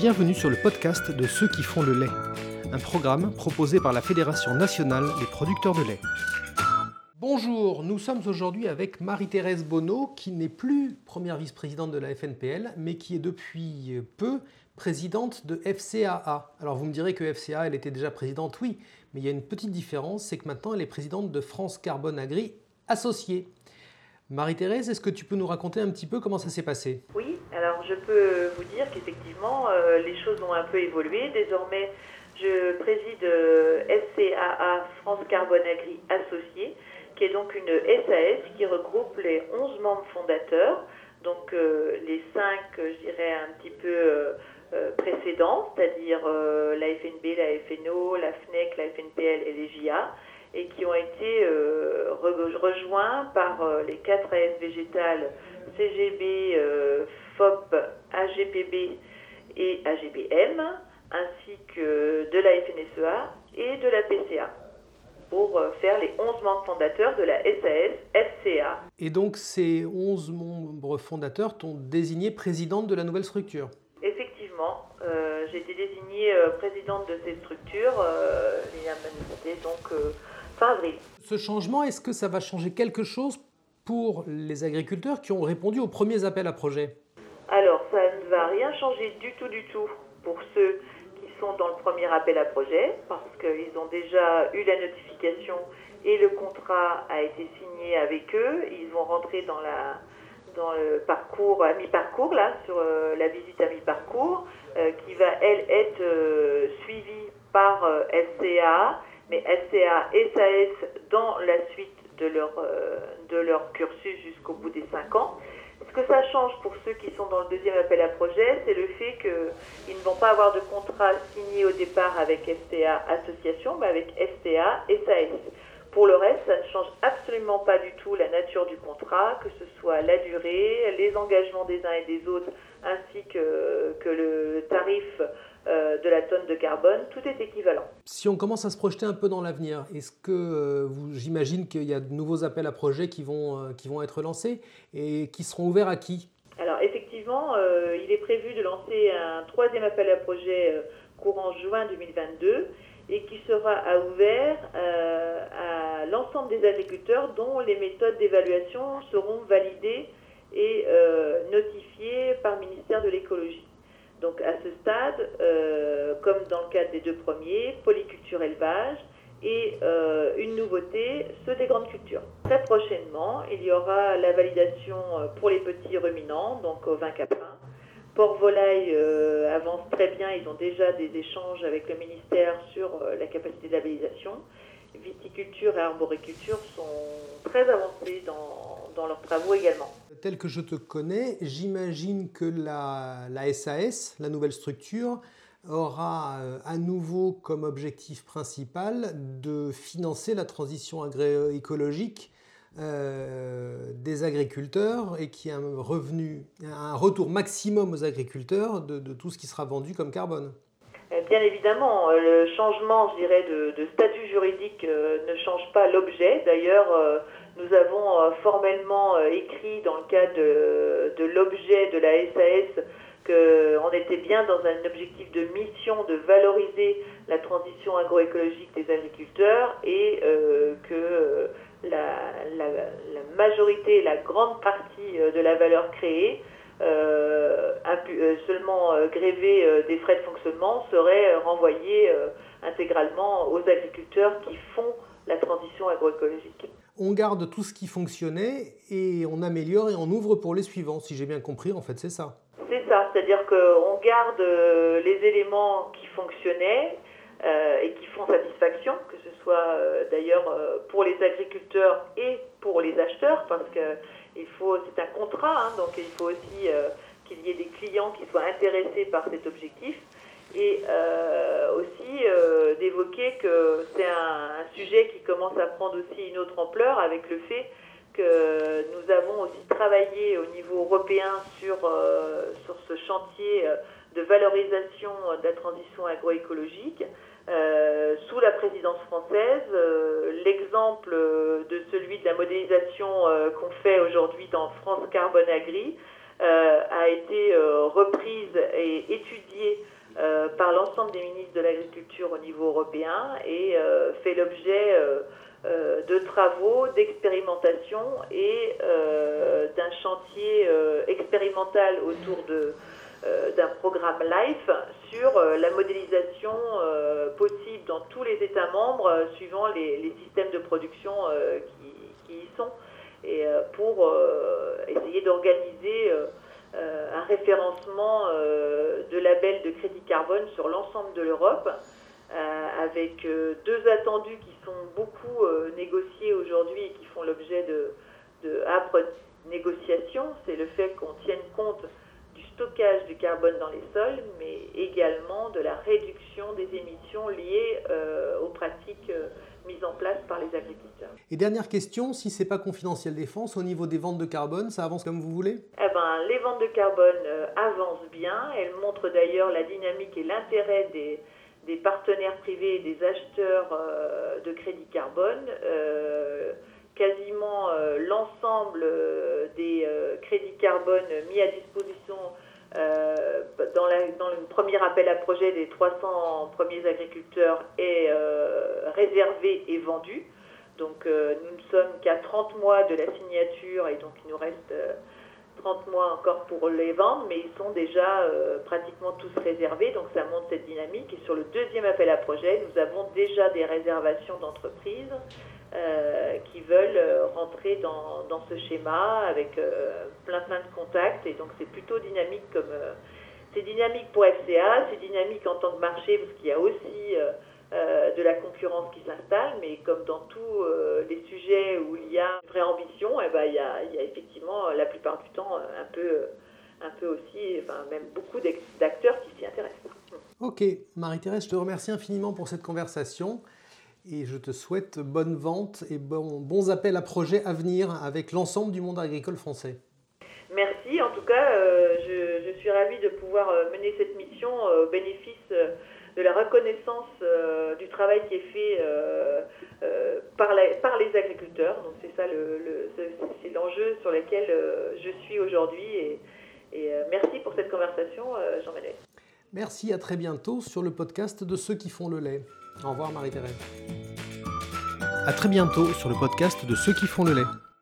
Bienvenue sur le podcast de ceux qui font le lait, un programme proposé par la Fédération nationale des producteurs de lait. Bonjour, nous sommes aujourd'hui avec Marie-Thérèse Bonneau, qui n'est plus première vice-présidente de la FNPL, mais qui est depuis peu présidente de FCAA. Alors vous me direz que FCA, elle était déjà présidente, oui, mais il y a une petite différence, c'est que maintenant elle est présidente de France Carbone Agri Associée. Marie-Thérèse, est-ce que tu peux nous raconter un petit peu comment ça s'est passé? Oui, alors je peux vous dire qu'effectivement, euh, les choses ont un peu évolué. Désormais, je préside euh, FCAA France Carbone Agri Associée, qui est donc une SAS qui regroupe les 11 membres fondateurs, donc euh, les 5, je dirais, un petit peu précédents, c'est-à-dire la FNB, la FNO, la FNEC, la FNPL et les JA, et qui ont été euh, rejoints par les 4 AS végétales CGB, FOP, AGPB et AGBM, ainsi que de la FNSEA et de la PCA pour faire les 11 membres fondateurs de la SAS FCA. Et donc ces 11 membres fondateurs t'ont désigné présidente de la nouvelle structure? Euh, j'ai été désignée euh, présidente de cette structure, euh, donc fin avril. Ce changement, est-ce que ça va changer quelque chose pour les agriculteurs qui ont répondu aux premiers appels à projets? Alors, ça ne va rien changer du tout, du tout pour ceux qui sont dans le premier appel à projet, parce qu'ils ont déjà eu la notification et le contrat a été signé avec eux. Ils vont rentrer dans la dans le parcours à mi-parcours là sur euh, la visite à mi-parcours euh, qui va elle être euh, suivie par SCA mais SCA et SAS dans la suite de leur de leur cursus jusqu'au bout des 5 ans. Ce que ça change pour ceux qui sont dans le deuxième appel à projet, c'est le fait qu'ils ne vont pas avoir de contrat signé au départ avec SCA Association, mais avec SCA et SAS. Pour le reste, ça ne change absolument pas du tout la nature du contrat, que ce soit la durée, les engagements des uns et des autres, ainsi que, que le tarif euh, de la tonne de carbone, tout est équivalent. Si on commence à se projeter un peu dans l'avenir, est-ce que euh, vous, j'imagine qu'il y a de nouveaux appels à projets qui vont, euh, qui vont être lancés et qui seront ouverts à qui? Alors effectivement, il est prévu de lancer un troisième appel à projet courant juin 2022 et qui sera ouvert euh, à l'ensemble des agriculteurs dont les méthodes d'évaluation seront validées et euh, notifiées par le ministère de l'écologie. Donc à ce stade, euh, comme dans le cadre des deux premiers, polyculture élevage et une nouveauté, ceux des grandes cultures. Très prochainement, il y aura la validation pour les petits ruminants, donc au 20 caprins, Port Volaille euh, avance très bien, ils ont déjà des échanges avec le ministère sur euh, la capacité de labellisation. Viticulture et arboriculture sont très avancés dans, leurs travaux également. Tel que je te connais, j'imagine que la, SAS, la nouvelle structure, aura euh, à nouveau comme objectif principal de financer la transition agroécologique euh, des agriculteurs et qui a un revenu, un retour maximum aux agriculteurs de, tout ce qui sera vendu comme carbone. Euh, bien évidemment, euh, le changement, je dirais, de, statut juridique ne change pas l'objet. D'ailleurs, nous avons formellement écrit dans le cadre de l'objet de la SAS qu'on était bien dans un objectif de mission de valoriser la transition agroécologique des agriculteurs et que la, majorité, la grande partie euh, de la valeur créée, euh, euh, seulement grévée des frais de fonctionnement, serait renvoyée intégralement aux agriculteurs qui font la transition agroécologique. On garde tout ce qui fonctionnait et on améliore et on ouvre pour les suivants, si j'ai bien compris, en fait, c'est ça. C'est ça, c'est-à-dire qu'on garde les éléments qui fonctionnaient et qui font satisfaction, que ce soit euh, d'ailleurs euh, pour les agriculteurs et pour les acheteurs, parce que faut, c'est un contrat, hein, donc il faut aussi euh, qu'il y ait des clients qui soient intéressés par cet objectif et aussi d'évoquer que c'est un, sujet qui commence à prendre aussi une autre ampleur avec le fait que nous avons aussi travaillé au niveau européen sur, sur ce chantier de valorisation de la transition agroécologique. Euh, sous la présidence française. Euh, l'exemple de celui de la modélisation euh, qu'on fait aujourd'hui dans France Carbone Agri a été reprise et étudiée par l'ensemble des ministres de l'Agriculture au niveau européen et fait l'objet de travaux, d'expérimentation et d'un chantier expérimental autour euh, d'un programme LIFE sur euh, la modélisation euh, possible dans tous les États membres suivant les, systèmes de production qui, y sont. Et pour essayer d'organiser un référencement de labels de crédit carbone sur l'ensemble de l'Europe, avec deux attendus qui sont beaucoup négociés aujourd'hui et qui font l'objet de, de âpres négociations. C'est le fait qu'on tienne compte stockage du carbone dans les sols, mais également de la réduction des émissions liées euh, aux pratiques euh, mises en place par les agriculteurs. Et dernière question, si ce n'est pas confidentiel défense, au niveau des ventes de carbone, ça avance comme vous voulez? Eh ben, Les ventes de carbone euh, avancent bien. Elles montrent d'ailleurs la dynamique et l'intérêt des, des, partenaires privés et des acheteurs de crédit carbone quasiment l'ensemble des crédits carbone mis à disposition euh, dans, le premier appel à projet des 300 premiers agriculteurs est euh, réservé et vendu. Donc euh, nous ne sommes qu'à 30 mois de la signature et donc il nous reste 30 mois encore pour les vendre, mais ils sont déjà pratiquement tous réservés, donc ça montre cette dynamique. Et sur le deuxième appel à projet, nous avons déjà des réservations d'entreprises euh, qui veulent euh, rentrer dans, ce schéma avec euh, plein plein de contacts et donc c'est plutôt dynamique comme c'est dynamique pour FCA, c'est dynamique en tant que marché parce qu'il y a aussi de la concurrence qui s'installe, mais comme dans tous les sujets où il y a une vraie ambition, et eh ben, il, y a, il y a effectivement la plupart du temps un peu, un peu aussi, enfin même beaucoup d'acteurs qui s'y intéressent. Ok, Marie-Thérèse, je te remercie infiniment pour cette conversation et je te souhaite bonne vente et bons appels à projets à venir avec l'ensemble du monde agricole français. Merci, en tout cas, euh, je, suis ravie de pouvoir euh, mener cette mission euh, au bénéfice de la reconnaissance du travail qui est fait par, les agriculteurs. Donc c'est ça c'est l'enjeu sur lequel je suis aujourd'hui et, et merci pour cette conversation, Jean-Manuel. Merci, à très bientôt sur le podcast de ceux qui font le lait. Au revoir Marie-Thérèse. À très bientôt sur le podcast de ceux qui font le lait.